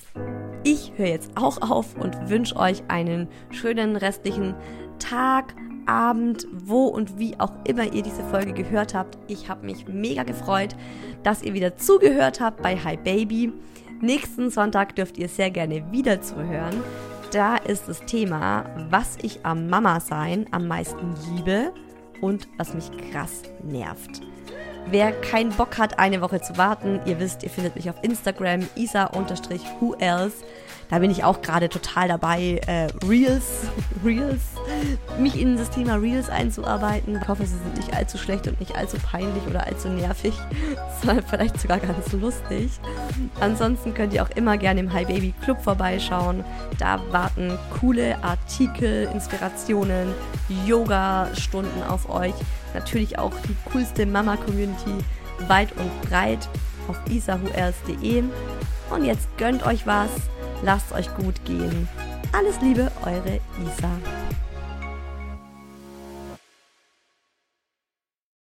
Ich höre jetzt auch auf und wünsche euch einen schönen restlichen Tag, Abend, wo und wie auch immer ihr diese Folge gehört habt. Ich habe mich mega gefreut, dass ihr wieder zugehört habt bei Hi Baby. Nächsten Sonntag dürft ihr sehr gerne wieder zuhören. Da ist das Thema, was ich am Mama sein am meisten liebe und was mich krass nervt. Wer keinen Bock hat, eine Woche zu warten, ihr wisst, ihr findet mich auf Instagram isa-who else. Da bin ich auch gerade total dabei, äh, Reels, *laughs* Reels, mich in das Thema Reels einzuarbeiten. Ich hoffe, sie sind nicht allzu schlecht und nicht allzu peinlich oder allzu nervig, *laughs* sondern vielleicht sogar ganz lustig. Ansonsten könnt ihr auch immer gerne im Hi Baby Club vorbeischauen. Da warten coole Artikel, Inspirationen, Yoga-Stunden auf euch. Natürlich auch die coolste Mama-Community weit und breit auf isahuers.de. Und jetzt gönnt euch was Lasst euch gut gehen. Alles Liebe, eure Isa.